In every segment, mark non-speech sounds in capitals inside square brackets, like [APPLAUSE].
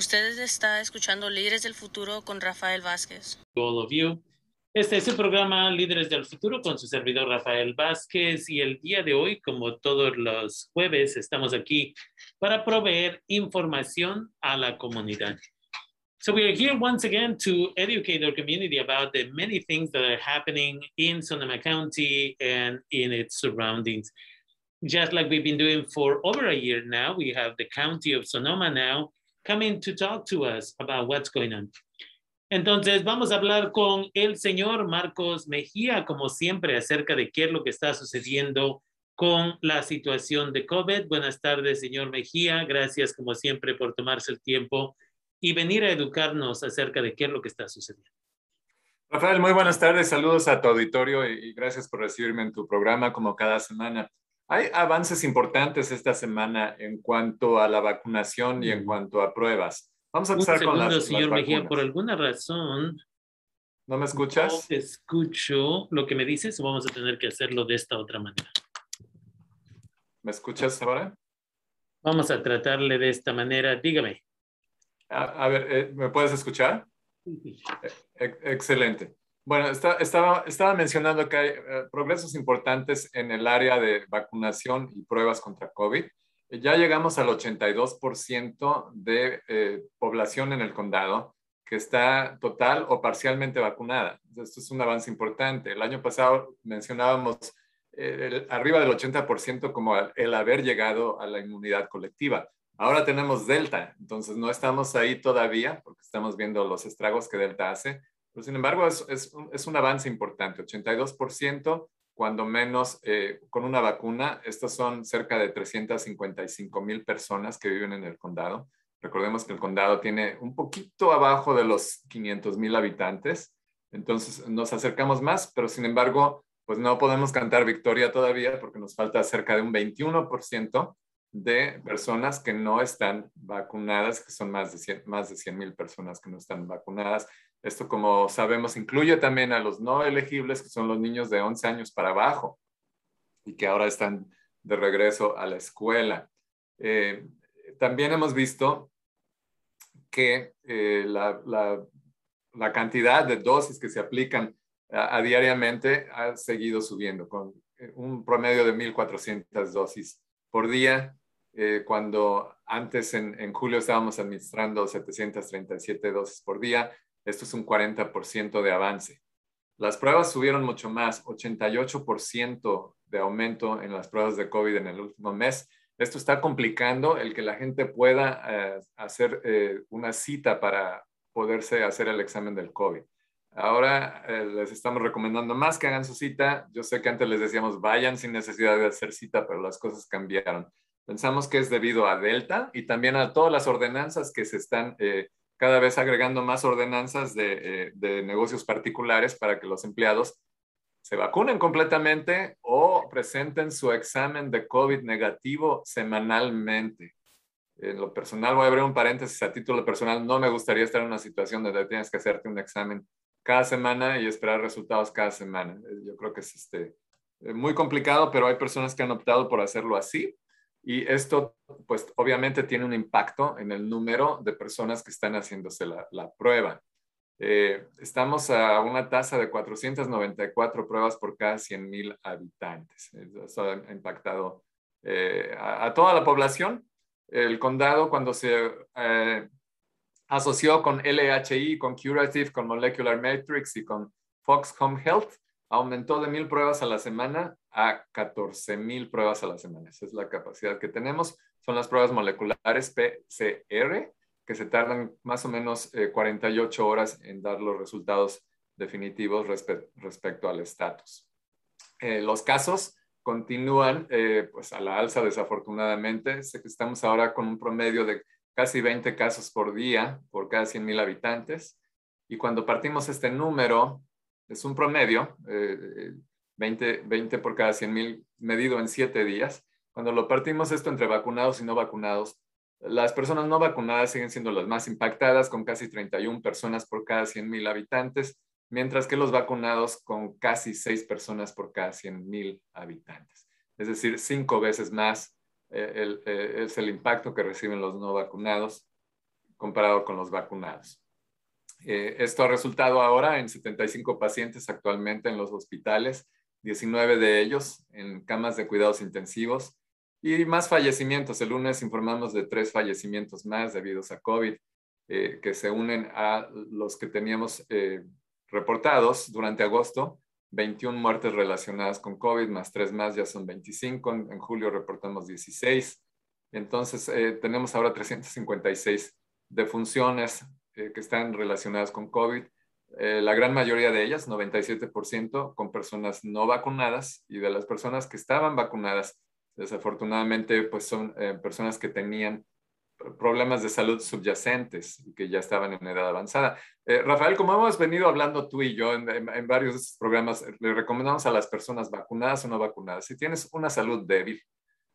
Ustedes está escuchando Líderes del Futuro con Rafael Vázquez. All of you. Este es el programa Líderes del Futuro con su servidor Rafael Vázquez y el día de hoy, como todos los jueves, estamos aquí para proveer información a la comunidad. So we are here once again to educate our community about the many things that are happening in Sonoma County and in its surroundings. Just like we've been doing for over a year now, we have the County of Sonoma now coming to talk to us about what's going on. Entonces, vamos a hablar con el señor Marcos Mejía, como siempre, acerca de qué es lo que está sucediendo con la situación de COVID. Buenas tardes, señor Mejía. Gracias, como siempre, por tomarse el tiempo y venir a educarnos acerca de qué es lo que está sucediendo. Rafael, muy buenas tardes. Saludos a tu auditorio y gracias por recibirme en tu programa como cada semana. Hay avances importantes esta semana en cuanto a la vacunación y en cuanto a pruebas. Vamos a empezar con las, señor Mejía, por alguna razón. ¿No me escuchas? No te escucho lo que me dices o vamos a tener que hacerlo de esta otra manera. ¿Me escuchas ahora? Vamos a tratarle de esta manera. Dígame. A, ver, eh, ¿me puedes escuchar? Sí. E, excelente. Bueno, estaba, mencionando que hay eh, progresos importantes en el área de vacunación y pruebas contra COVID. Ya llegamos al 82% de eh, población en el condado que está total o parcialmente vacunada. Esto es un avance importante. El año pasado mencionábamos eh, arriba del 80% como el haber llegado a la inmunidad colectiva. Ahora tenemos Delta, entonces no estamos ahí todavía porque estamos viendo los estragos que Delta hace, pero sin embargo, es, es, es un avance importante, 82%, cuando menos eh, con una vacuna. Estos son cerca de 355 mil personas que viven en el condado. Recordemos que el condado tiene un poquito abajo de los 500 mil habitantes. Entonces nos acercamos más, pero sin embargo, pues no podemos cantar victoria todavía porque nos falta cerca de un 21% de personas que no están vacunadas, que son más de 100 más de 100 mil personas que no están vacunadas. Esto, como sabemos, incluye también a los no elegibles, que son los niños de 11 años para abajo y que ahora están de regreso a la escuela. Eh, también hemos visto que eh, la, la, cantidad de dosis que se aplican a, diariamente ha seguido subiendo, con eh, un promedio de 1.400 dosis por día, cuando antes en, en julio estábamos administrando 737 dosis por día, esto es un 40% de avance. Las pruebas subieron mucho más, 88% de aumento en las pruebas de COVID en el último mes. Esto está complicando el que la gente pueda eh, hacer eh, una cita para poderse hacer el examen del COVID. Ahora eh, les estamos recomendando más que hagan su cita. Yo sé que antes les decíamos vayan sin necesidad de hacer cita, pero las cosas cambiaron. Pensamos que es debido a Delta y también a todas las ordenanzas que se están cada vez agregando más ordenanzas eh, de, negocios particulares para que los empleados se vacunen completamente o presenten su examen de COVID negativo semanalmente. En lo personal, voy a abrir un paréntesis a título personal, no me gustaría estar en una situación donde tienes que hacerte un examen cada semana y esperar resultados cada semana. Yo creo que es este, muy complicado, pero hay personas que han optado por hacerlo así y esto, pues obviamente tiene un impacto en el número de personas que están haciéndose la, prueba. Eh, estamos a una tasa de 494 pruebas por cada 100 mil habitantes. Eso ha impactado eh, a, toda la población. El condado, cuando se eh, asoció con LHI, con Curative, con Molecular Matrix y con Fox Home Health, aumentó de mil pruebas a la semana a 14 mil pruebas a la semana. Esa es la capacidad que tenemos. Son las pruebas moleculares PCR, que se tardan más o menos 48 eh, horas en dar los resultados definitivos respecto al estatus. Eh, los casos continúan eh, pues a la alza desafortunadamente. Sé que estamos ahora con un promedio de casi 20 casos por día por cada 100 mil habitantes. Y cuando partimos este número es un promedio, 20, eh, 20 por cada 100 mil medido en 7 días. Cuando lo partimos esto entre vacunados y no vacunados, las personas no vacunadas siguen siendo las más impactadas, con casi 31 personas por cada 100 mil habitantes, mientras que los vacunados con casi 6 personas por cada 100 mil habitantes. Es decir, cinco veces más eh, eh, es el impacto que reciben los no vacunados comparado con los vacunados. Eh, esto ha resultado ahora en 75 pacientes actualmente en los hospitales, 19 de ellos en camas de cuidados intensivos y más fallecimientos. El lunes informamos de tres fallecimientos más debido a COVID eh, que se unen a los que teníamos eh, reportados durante agosto. 21 muertes relacionadas con COVID, más tres más, ya son 25. En, julio reportamos 16. Entonces, tenemos ahora 356 defunciones eh, que están relacionadas con COVID. Eh, la gran mayoría de ellas, 97%, con personas no vacunadas y de las personas que estaban vacunadas, desafortunadamente, pues son eh, personas que tenían problemas de salud subyacentes y que ya estaban en edad avanzada. Rafael, como hemos venido hablando tú y yo en, en, varios programas, le recomendamos a las personas vacunadas o no vacunadas, si tienes una salud débil,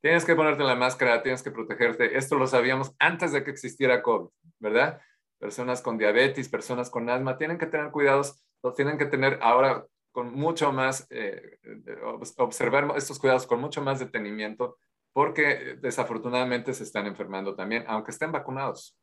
tienes que ponerte la máscara, tienes que protegerte. Esto lo sabíamos antes de que existiera COVID, ¿verdad? Personas con diabetes, personas con asma, tienen que tener cuidados, tienen que tener ahora con mucho más, eh, observar estos cuidados con mucho más detenimiento, porque desafortunadamente se están enfermando también, aunque estén vacunados.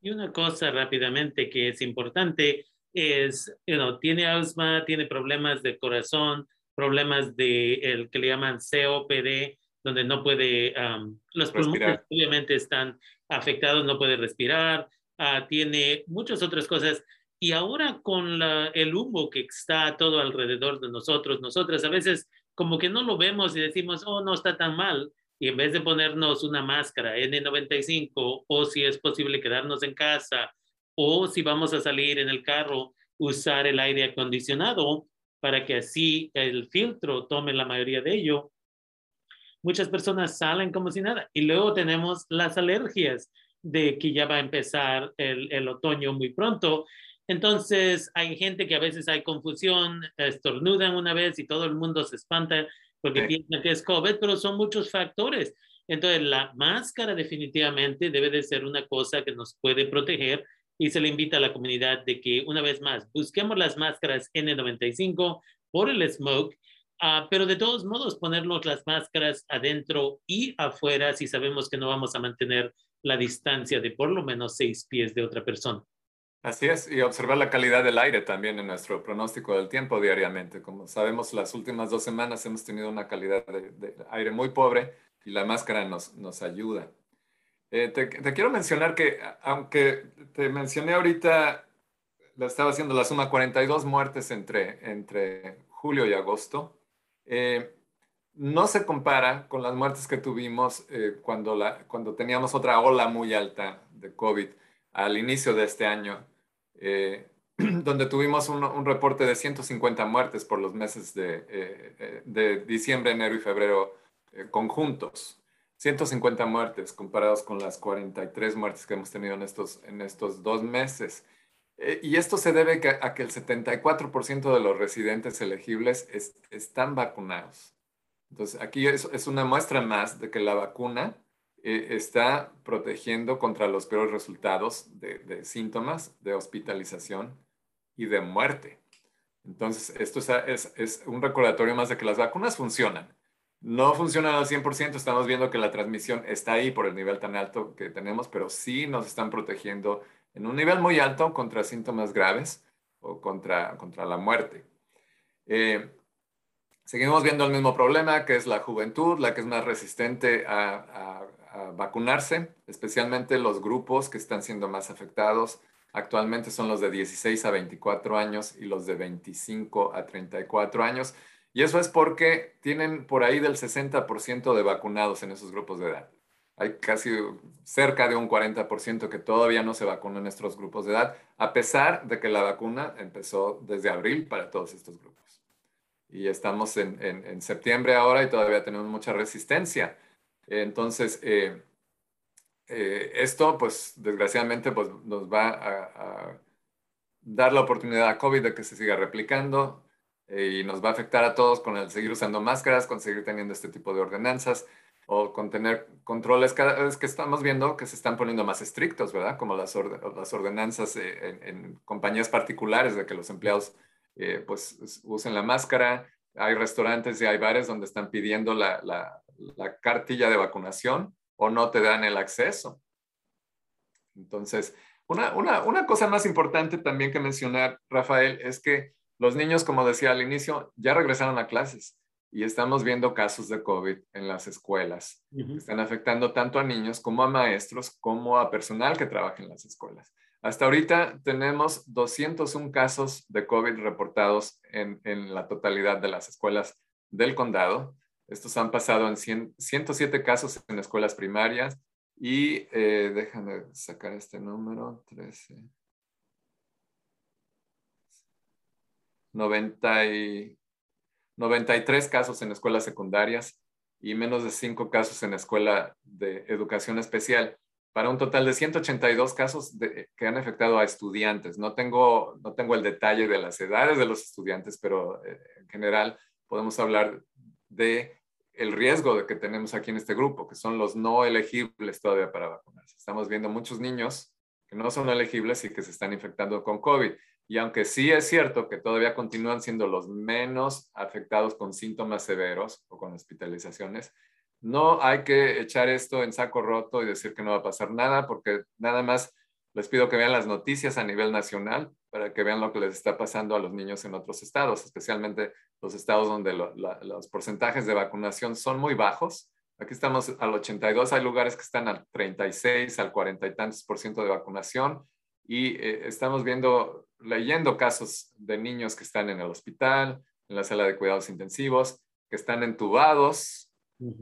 Y una cosa rápidamente que es importante es, you tiene asma, tiene problemas de corazón, problemas de el que le llaman COPD, donde no puede, los pulmones obviamente están afectados, no puede respirar, Ah, tiene muchas otras cosas. Y ahora con el humo que está todo alrededor de nosotros, nosotras a veces como que no lo vemos y decimos, oh, no está tan mal. Y en vez de ponernos una máscara N95 o si es posible quedarnos en casa o si vamos a salir en el carro, usar el aire acondicionado para que así el filtro tome la mayoría de ello. Muchas personas salen como si nada. Y luego tenemos las alergias de que ya va a empezar el, el otoño muy pronto. Entonces, hay gente que a veces hay confusión, estornudan una vez y todo el mundo se espanta porque piensan que es COVID, pero son muchos factores. Entonces, la máscara definitivamente debe de ser una cosa que nos puede proteger y se le invita a la comunidad de que, una vez más, busquemos las máscaras N95 por el smoke, uh, pero de todos modos ponernos las máscaras adentro y afuera si sabemos que no vamos a mantener la distancia de por lo menos seis pies de otra persona. Así es, y observar la calidad del aire también en nuestro pronóstico del tiempo diariamente. Como sabemos, las últimas dos semanas hemos tenido una calidad de, aire muy pobre y la máscara nos, nos ayuda. Eh, te, quiero mencionar que, aunque te mencioné ahorita, le estaba haciendo la suma 42 muertes entre, entre julio y agosto. Eh, no se compara con las muertes que tuvimos eh, cuando, teníamos otra ola muy alta de COVID al inicio de este año, eh, [CLEARS THROAT] donde tuvimos un, reporte de 150 muertes por los meses de, eh, diciembre, enero y febrero conjuntos. 150 muertes comparados con las 43 muertes que hemos tenido en estos dos meses. y esto se debe a que el 74% de los residentes elegibles están vacunados. Entonces, aquí es, una muestra más de que la vacuna eh, está protegiendo contra los peores resultados de, síntomas, de hospitalización y de muerte. Entonces, esto es, un recordatorio más de que las vacunas funcionan. No funcionan al 100%, estamos viendo que la transmisión está ahí por el nivel tan alto que tenemos, pero sí nos están protegiendo en un nivel muy alto contra síntomas graves o contra, contra la muerte. Eh, Seguimos viendo el mismo problema, que es la juventud, la que es más resistente a, vacunarse, especialmente los grupos que están siendo más afectados. Actualmente son los de 16 a 24 años y los de 25 a 34 años. Y eso es porque tienen por ahí del 60% de vacunados en esos grupos de edad. Hay casi cerca de un 40% que todavía no se vacuna en estos grupos de edad, a pesar de que la vacuna empezó desde abril para todos estos grupos y estamos en, en, septiembre ahora y todavía tenemos mucha resistencia. Entonces, eh, eh, esto, pues, desgraciadamente, pues, nos va a, dar la oportunidad a COVID de que se siga replicando eh, y nos va a afectar a todos con el seguir usando máscaras, con seguir teniendo este tipo de ordenanzas o con tener controles cada vez que estamos viendo que se están poniendo más estrictos, ¿verdad? Como las, las ordenanzas en, en compañías particulares de que los empleados eh, pues usen la máscara. Hay restaurantes y hay bares donde están pidiendo la, la, cartilla de vacunación o no te dan el acceso. Entonces, Una, una, una cosa más importante también que mencionar, Rafael, es que los niños, como decía al inicio, ya regresaron a clases y estamos viendo casos de COVID en las escuelas. que están afectando tanto a niños como a maestros, como a personal que trabaja en las escuelas. Hasta ahorita tenemos 201 casos de COVID reportados en, la totalidad de las escuelas del condado. Estos han pasado en 107 casos en escuelas primarias y eh, déjame sacar este número, 13. 90 y, 93 casos en escuelas secundarias y menos de 5 casos en escuela de educación especial, para un total de 182 casos que han afectado a estudiantes. No tengo, no tengo el detalle de las edades de los estudiantes, pero eh, en general podemos hablar de el riesgo de que tenemos aquí en este grupo, que son los no elegibles todavía para vacunarse. Estamos viendo muchos niños que no son elegibles y que se están infectando con COVID. Y aunque sí es cierto que todavía continúan siendo los menos afectados con síntomas severos o con hospitalizaciones, no hay que echar esto en saco roto y decir que no va a pasar nada, porque nada más les pido que vean las noticias a nivel nacional para que vean lo que les está pasando a los niños en otros estados, especialmente los estados donde los porcentajes de vacunación son muy bajos. Aquí estamos al 82, hay lugares que están al 36, al 40 y tantos por ciento de vacunación y eh, estamos viendo, leyendo casos de niños que están en el hospital, en la sala de cuidados intensivos, que están entubados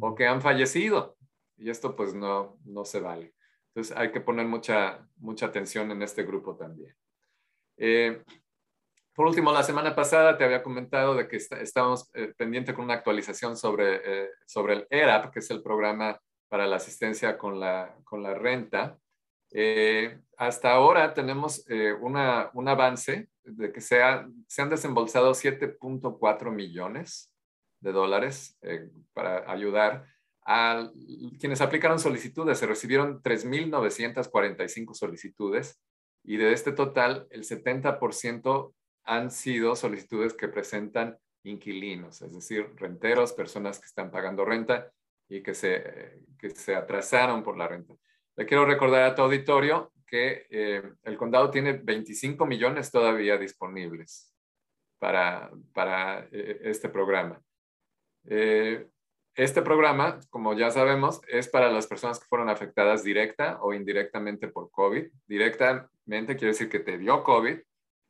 o que han fallecido. Y esto pues no, no se vale. Entonces hay que poner mucha, mucha atención en este grupo también. Eh, por último, la semana pasada te había comentado de que estábamos eh, pendiente con una actualización sobre, sobre el ERAP, que es el programa para la asistencia con la, con la renta. Eh, hasta ahora tenemos eh, una, un avance de que se, se han desembolsado 7.4 millones de dólares eh, para ayudar a quienes aplicaron solicitudes. Se recibieron 3.945 solicitudes y de este total el 70% han sido solicitudes que presentan inquilinos, es decir, renteros, personas que están pagando renta y que se, que se atrasaron por la renta. Le quiero recordar a tu auditorio que eh, el condado tiene 25 millones todavía disponibles para, para eh, este programa. Eh, este programa, como ya sabemos, es para las personas que fueron afectadas directa o indirectamente por COVID. Directamente quiere decir que te dio COVID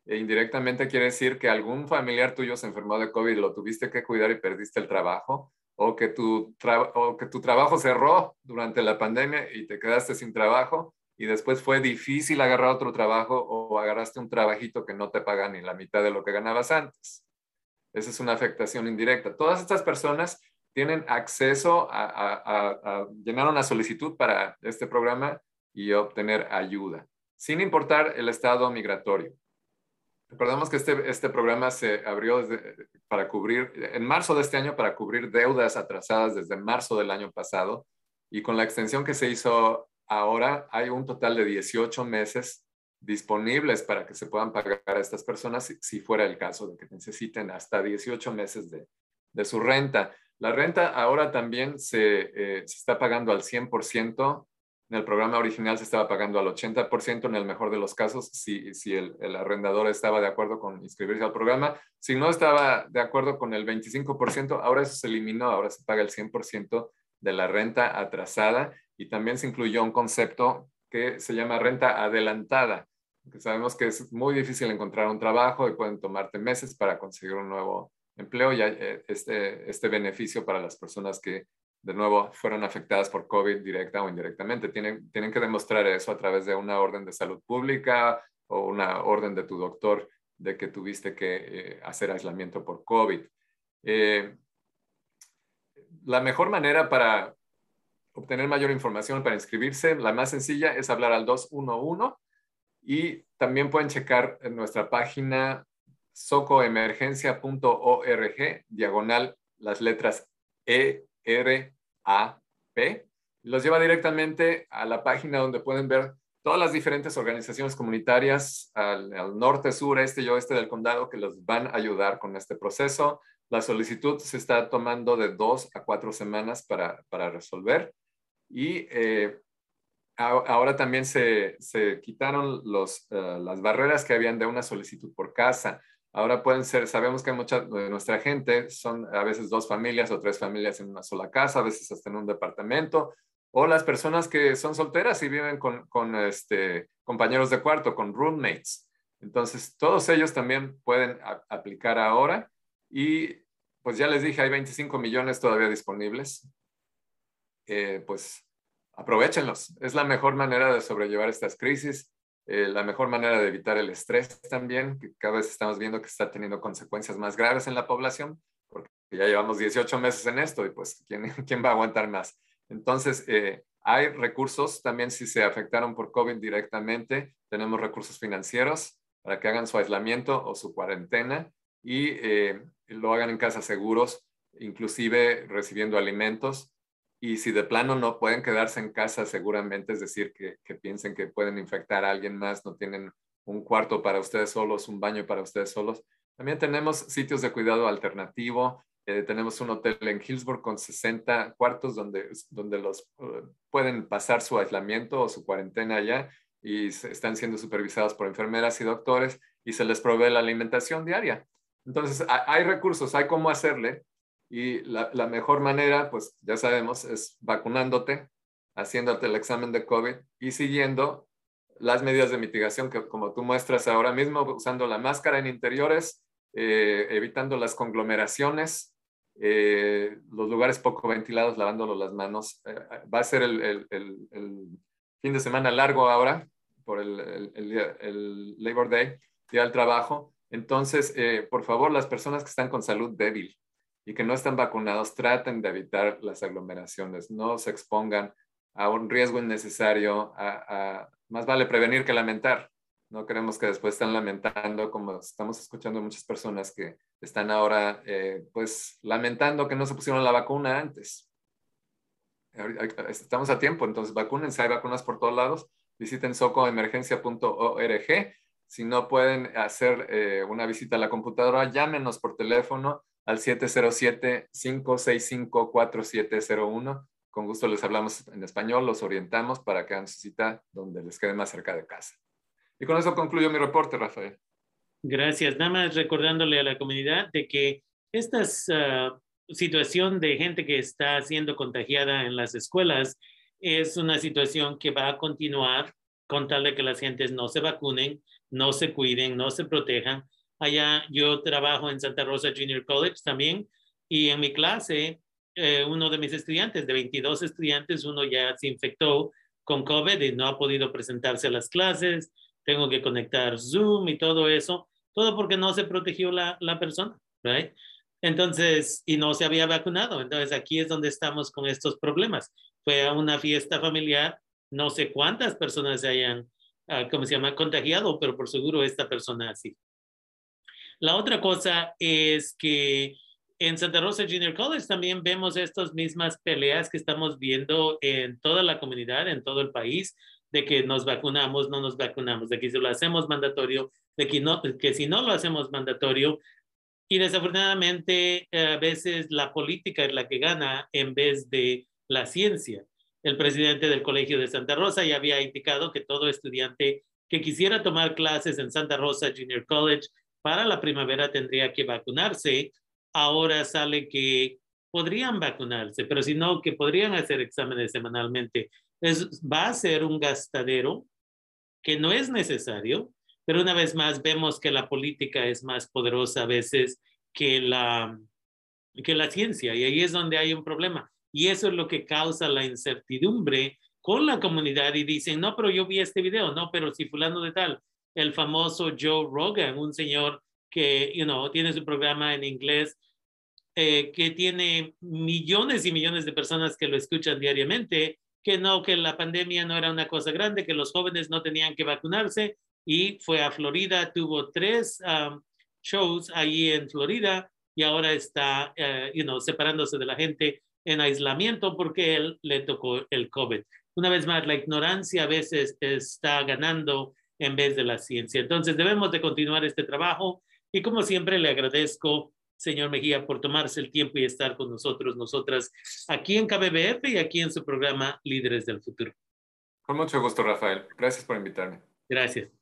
e indirectamente quiere decir que algún familiar tuyo se enfermó de COVID, lo tuviste que cuidar y perdiste el trabajo o que tu, o que tu trabajo cerró durante la pandemia y te quedaste sin trabajo y después fue difícil agarrar otro trabajo o agarraste un trabajito que no te paga ni la mitad de lo que ganabas antes. Esa es una afectación indirecta. Todas estas personas tienen acceso a llenar una solicitud para este programa y obtener ayuda, sin importar el estado migratorio. Recordemos que este, este programa se abrió para cubrir, en marzo de este año, para cubrir deudas atrasadas desde marzo del año pasado. Y con la extensión que se hizo ahora, hay un total de 18 meses disponibles para que se puedan pagar a estas personas si, fuera el caso de que necesiten hasta 18 meses de, de su renta. La renta ahora también se, eh, se está pagando al 100% en el programa original se estaba pagando al 80% en el mejor de los casos si, si el, el, arrendador estaba de acuerdo con inscribirse al programa. Si no estaba de acuerdo con el 25%, ahora eso se eliminó, ahora se paga el 100% de la renta atrasada y también se incluyó un concepto que se llama renta adelantada, sabemos que es muy difícil encontrar un trabajo y pueden tomarte meses para conseguir un nuevo empleo y eh, este, este beneficio para las personas que de nuevo, fueron afectadas por COVID directa o indirectamente. Tienen, tienen que demostrar eso a través de una orden de salud pública o una orden de tu doctor de que tuviste que eh, hacer aislamiento por COVID. Eh, la mejor manera para obtener mayor información, para inscribirse, la más sencilla es hablar al 211 y también pueden checar en nuestra página socoemergencia.org, diagonal las letras E, R, a, P. Los lleva directamente a la página donde pueden ver todas las diferentes organizaciones comunitarias al, norte, sur, este y oeste del condado que los van a ayudar con este proceso. La solicitud se está tomando de dos a cuatro semanas para, para resolver y eh, ahora también se, se quitaron los, eh, las barreras que habían de una solicitud por casa. Ahora pueden ser, sabemos que mucha de nuestra gente son a veces dos familias o tres familias en una sola casa, a veces hasta en un departamento, o las personas que son solteras y viven con, con este, compañeros de cuarto, con roommates. Entonces, todos ellos también pueden aplicar ahora y pues ya les dije, hay 25 millones todavía disponibles. Eh, pues aprovechenlos. Es la mejor manera de sobrellevar estas crisis, eh, la mejor manera de evitar el estrés también, que cada vez estamos viendo que está teniendo consecuencias más graves en la población, porque ya llevamos 18 meses en esto y pues, ¿quién, [LAUGHS] quién va a aguantar más? Entonces, eh, hay recursos también si se afectaron por COVID directamente, tenemos recursos financieros para que hagan su aislamiento o su cuarentena y eh, lo hagan en casas seguros, inclusive recibiendo alimentos y si de plano no pueden quedarse en casa, seguramente, es decir, que, piensen que pueden infectar a alguien más, no tienen un cuarto para ustedes solos, un baño para ustedes solos. También tenemos sitios de cuidado alternativo. Eh, tenemos un hotel en Hillsborough con 60 cuartos donde, donde los eh, pueden pasar su aislamiento o su cuarentena allá y están siendo supervisados por enfermeras y doctores y se les provee la alimentación diaria. Entonces, hay recursos, hay cómo hacerle y la, mejor manera, pues ya sabemos, es vacunándote, haciéndote el examen de COVID y siguiendo las medidas de mitigación que como tú muestras ahora mismo, usando la máscara en interiores, eh, evitando las conglomeraciones, eh, los lugares poco ventilados, lavándolo las manos. Eh, va a ser el, fin de semana largo ahora por el, el Labor Day, Día del Trabajo. Entonces, por favor, las personas que están con salud débil, y que no están vacunados traten de evitar las aglomeraciones, no se expongan a un riesgo innecesario, a, más vale prevenir que lamentar. No queremos que después estén lamentando, como estamos escuchando muchas personas que están ahora, eh, pues, lamentando que no se pusieron la vacuna antes. Estamos a tiempo, entonces vacúnense, hay vacunas por todos lados. Visiten socoemergencia.org. Si no pueden hacer eh, una visita a la computadora, llámenos por teléfono al 707-565-4701. Con gusto les hablamos en español, los orientamos para que hagan su cita donde les quede más cerca de casa. Y con eso concluyo mi reporte, Rafael. Gracias. Nada más recordándole a la comunidad de que esta ah, situación de gente que está siendo contagiada en las escuelas es una situación que va a continuar con tal de que las gentes no se vacunen, no se cuiden, no se protejan Allá yo trabajo en Santa Rosa Junior College también y en mi clase eh, uno de mis estudiantes, de 22 estudiantes, uno ya se infectó con COVID y no ha podido presentarse a las clases. Tengo que conectar Zoom y todo eso, todo porque no se protegió la, la persona, right? Entonces, y no se había vacunado. Entonces, aquí es donde estamos con estos problemas. Fue a una fiesta familiar, no sé cuántas personas se hayan, uh, ¿cómo se llama?, contagiado, pero por seguro esta persona sí. La otra cosa es que en Santa Rosa Junior College también vemos estas mismas peleas que estamos viendo en toda la comunidad, en todo el país, de que nos vacunamos, no nos vacunamos, de que si lo hacemos mandatorio, de que, no, que si no lo hacemos mandatorio, y desafortunadamente a veces la política es la que gana en vez de la ciencia. El presidente del Colegio de Santa Rosa ya había indicado que todo estudiante que quisiera tomar clases en Santa Rosa Junior College para la primavera tendría que vacunarse. Ahora sale que podrían vacunarse, pero si no, que podrían hacer exámenes semanalmente. Es, va a ser un gastadero que no es necesario, pero una vez más vemos que la política es más poderosa a veces que la, que la ciencia y ahí es donde hay un problema. Y eso es lo que causa la incertidumbre con la comunidad y dicen, no, pero yo vi este video, no, pero si fulano de tal, el famoso Joe Rogan, un señor que, you tiene su programa en inglés, eh, que tiene millones y millones de personas que lo escuchan diariamente, que no, que la pandemia no era una cosa grande, que los jóvenes no tenían que vacunarse y fue a Florida, tuvo tres um, shows ahí en Florida y ahora está, uh, separándose de la gente en aislamiento porque él le tocó el COVID. Una vez más, la ignorancia a veces está ganando en vez de la ciencia. Entonces debemos de continuar este trabajo y como siempre le agradezco, señor Mejía, por tomarse el tiempo y estar con nosotros, nosotras, aquí en KBBF y aquí en su programa Líderes del Futuro. Con mucho gusto, Rafael. Gracias por invitarme. Gracias.